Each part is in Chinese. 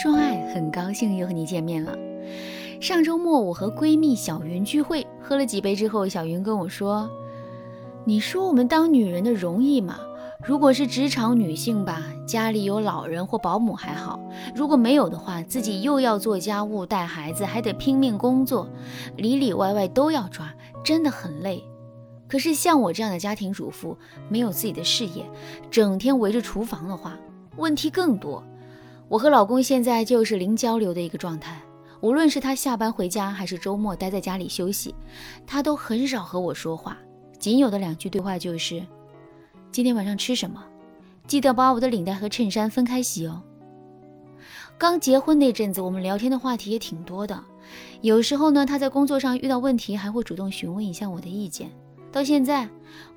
说爱，很高兴又和你见面了。上周末我和闺蜜小云聚会，喝了几杯之后，小云跟我说：“你说我们当女人的容易吗？如果是职场女性吧，家里有老人或保姆还好；如果没有的话，自己又要做家务、带孩子，还得拼命工作，里里外外都要抓，真的很累。可是像我这样的家庭主妇，没有自己的事业，整天围着厨房的话，问题更多。我和老公现在就是零交流的一个状态。”无论是他下班回家，还是周末待在家里休息，他都很少和我说话。仅有的两句对话就是：“今天晚上吃什么？记得把我的领带和衬衫分开洗哦。”刚结婚那阵子，我们聊天的话题也挺多的。有时候呢，他在工作上遇到问题，还会主动询问一下我的意见。到现在，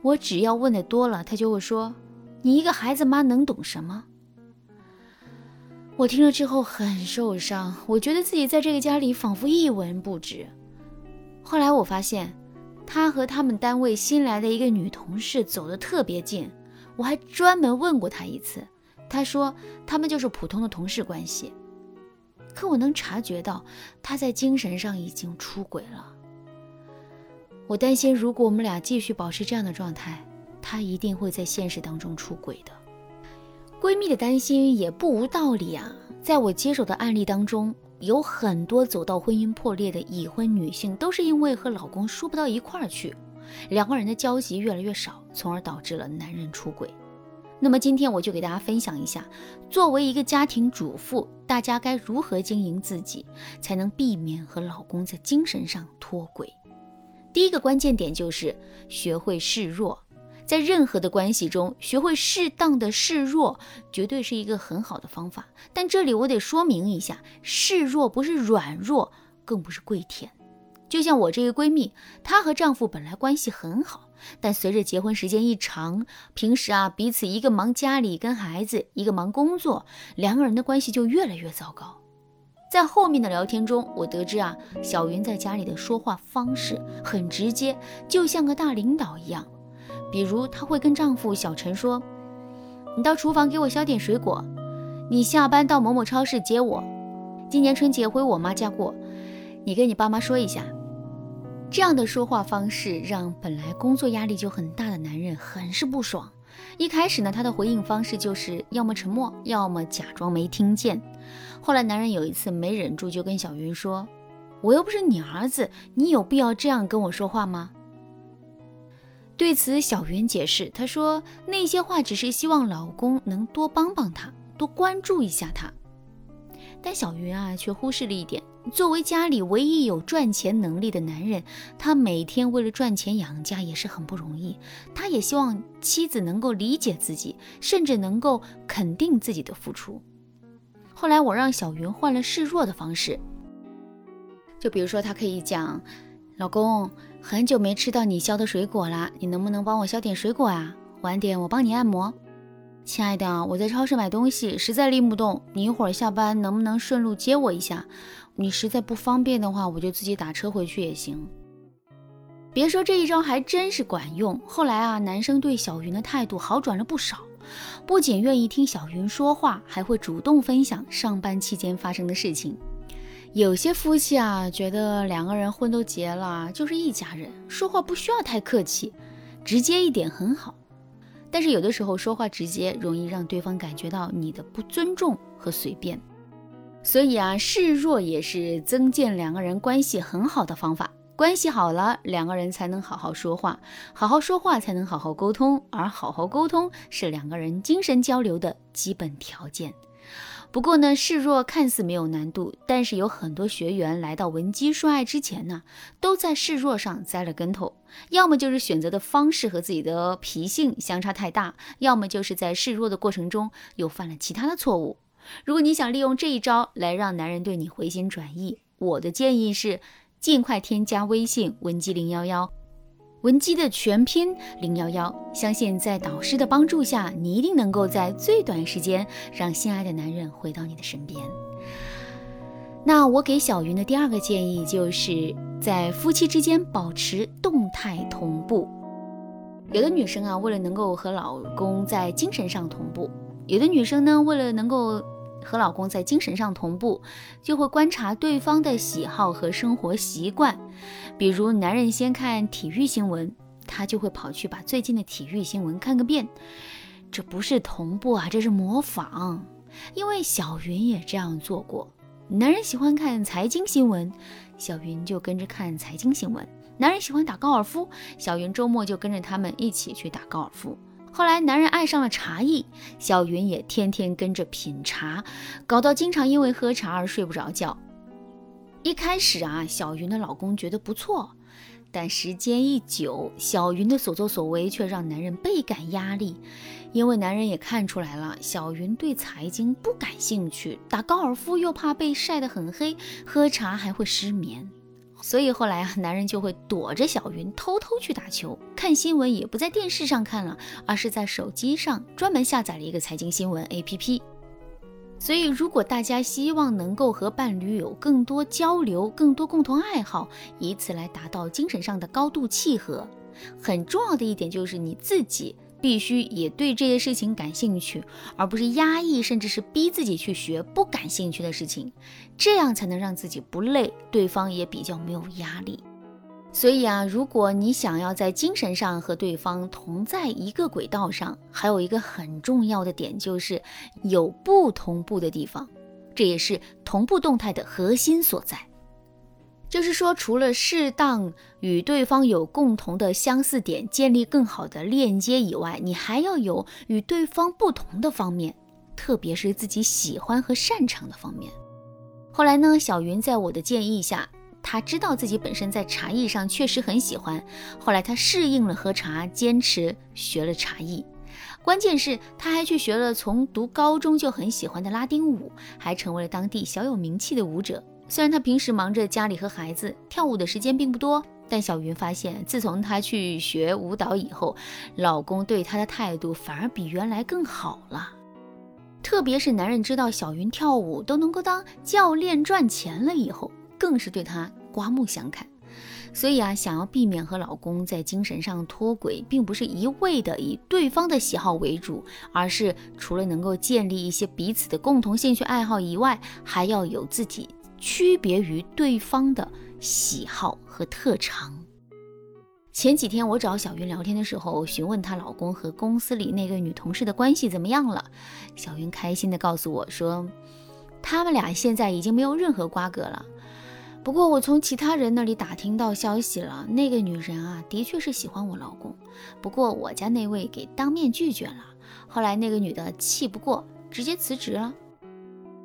我只要问的多了，他就会说：“你一个孩子妈能懂什么？”我听了之后很受伤，我觉得自己在这个家里仿佛一文不值。后来我发现，他和他们单位新来的一个女同事走得特别近，我还专门问过他一次，他说他们就是普通的同事关系。可我能察觉到他在精神上已经出轨了。我担心，如果我们俩继续保持这样的状态，他一定会在现实当中出轨的。闺蜜的担心也不无道理啊！在我接手的案例当中，有很多走到婚姻破裂的已婚女性，都是因为和老公说不到一块儿去，两个人的交集越来越少，从而导致了男人出轨。那么今天我就给大家分享一下，作为一个家庭主妇，大家该如何经营自己，才能避免和老公在精神上脱轨。第一个关键点就是学会示弱。在任何的关系中，学会适当的示弱，绝对是一个很好的方法。但这里我得说明一下，示弱不是软弱，更不是跪舔。就像我这个闺蜜，她和丈夫本来关系很好，但随着结婚时间一长，平时啊彼此一个忙家里跟孩子，一个忙工作，两个人的关系就越来越糟糕。在后面的聊天中，我得知啊，小云在家里的说话方式很直接，就像个大领导一样。比如，她会跟丈夫小陈说：“你到厨房给我削点水果，你下班到某某超市接我。今年春节回我妈家过，你跟你爸妈说一下。”这样的说话方式让本来工作压力就很大的男人很是不爽。一开始呢，他的回应方式就是要么沉默，要么假装没听见。后来，男人有一次没忍住，就跟小云说：“我又不是你儿子，你有必要这样跟我说话吗？”对此，小云解释，她说那些话只是希望老公能多帮帮她，多关注一下她。但小云啊，却忽视了一点：作为家里唯一有赚钱能力的男人，他每天为了赚钱养家也是很不容易。他也希望妻子能够理解自己，甚至能够肯定自己的付出。后来，我让小云换了示弱的方式，就比如说，他可以讲。老公，很久没吃到你削的水果了，你能不能帮我削点水果啊？晚点我帮你按摩。亲爱的，我在超市买东西，实在拎不动，你一会儿下班能不能顺路接我一下？你实在不方便的话，我就自己打车回去也行。别说这一招还真是管用。后来啊，男生对小云的态度好转了不少，不仅愿意听小云说话，还会主动分享上班期间发生的事情。有些夫妻啊，觉得两个人婚都结了，就是一家人，说话不需要太客气，直接一点很好。但是有的时候说话直接，容易让对方感觉到你的不尊重和随便。所以啊，示弱也是增进两个人关系很好的方法。关系好了，两个人才能好好说话，好好说话才能好好沟通，而好好沟通是两个人精神交流的基本条件。不过呢，示弱看似没有难度，但是有很多学员来到文姬说爱之前呢，都在示弱上栽了跟头。要么就是选择的方式和自己的脾性相差太大，要么就是在示弱的过程中又犯了其他的错误。如果你想利用这一招来让男人对你回心转意，我的建议是尽快添加微信文姬零幺幺。文姬的全拼零幺幺，相信在导师的帮助下，你一定能够在最短时间让心爱的男人回到你的身边。那我给小云的第二个建议，就是在夫妻之间保持动态同步。有的女生啊，为了能够和老公在精神上同步；有的女生呢，为了能够和老公在精神上同步，就会观察对方的喜好和生活习惯。比如，男人先看体育新闻，他就会跑去把最近的体育新闻看个遍。这不是同步啊，这是模仿。因为小云也这样做过。男人喜欢看财经新闻，小云就跟着看财经新闻。男人喜欢打高尔夫，小云周末就跟着他们一起去打高尔夫。后来，男人爱上了茶艺，小云也天天跟着品茶，搞到经常因为喝茶而睡不着觉。一开始啊，小云的老公觉得不错，但时间一久，小云的所作所为却让男人倍感压力，因为男人也看出来了，小云对财经不感兴趣，打高尔夫又怕被晒得很黑，喝茶还会失眠。所以后来啊，男人就会躲着小云偷偷去打球，看新闻也不在电视上看了，而是在手机上专门下载了一个财经新闻 APP。所以，如果大家希望能够和伴侣有更多交流、更多共同爱好，以此来达到精神上的高度契合，很重要的一点就是你自己。必须也对这些事情感兴趣，而不是压抑，甚至是逼自己去学不感兴趣的事情，这样才能让自己不累，对方也比较没有压力。所以啊，如果你想要在精神上和对方同在一个轨道上，还有一个很重要的点就是有不同步的地方，这也是同步动态的核心所在。就是说，除了适当与对方有共同的相似点，建立更好的链接以外，你还要有与对方不同的方面，特别是自己喜欢和擅长的方面。后来呢，小云在我的建议下，她知道自己本身在茶艺上确实很喜欢，后来她适应了喝茶，坚持学了茶艺。关键是她还去学了从读高中就很喜欢的拉丁舞，还成为了当地小有名气的舞者。虽然她平时忙着家里和孩子，跳舞的时间并不多，但小云发现，自从她去学舞蹈以后，老公对她的态度反而比原来更好了。特别是男人知道小云跳舞都能够当教练赚钱了以后，更是对她刮目相看。所以啊，想要避免和老公在精神上脱轨，并不是一味的以对方的喜好为主，而是除了能够建立一些彼此的共同兴趣爱好以外，还要有自己。区别于对方的喜好和特长。前几天我找小云聊天的时候，询问她老公和公司里那个女同事的关系怎么样了。小云开心地告诉我说，他们俩现在已经没有任何瓜葛了。不过我从其他人那里打听到消息了，那个女人啊，的确是喜欢我老公，不过我家那位给当面拒绝了。后来那个女的气不过，直接辞职了。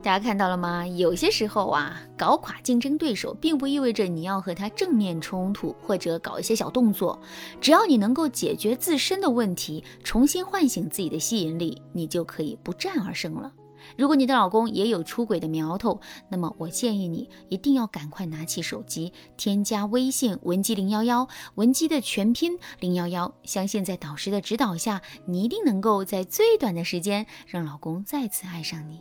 大家看到了吗？有些时候啊，搞垮竞争对手，并不意味着你要和他正面冲突或者搞一些小动作。只要你能够解决自身的问题，重新唤醒自己的吸引力，你就可以不战而胜了。如果你的老公也有出轨的苗头，那么我建议你一定要赶快拿起手机，添加微信文姬零幺幺，文姬的全拼零幺幺。相信在导师的指导下，你一定能够在最短的时间让老公再次爱上你。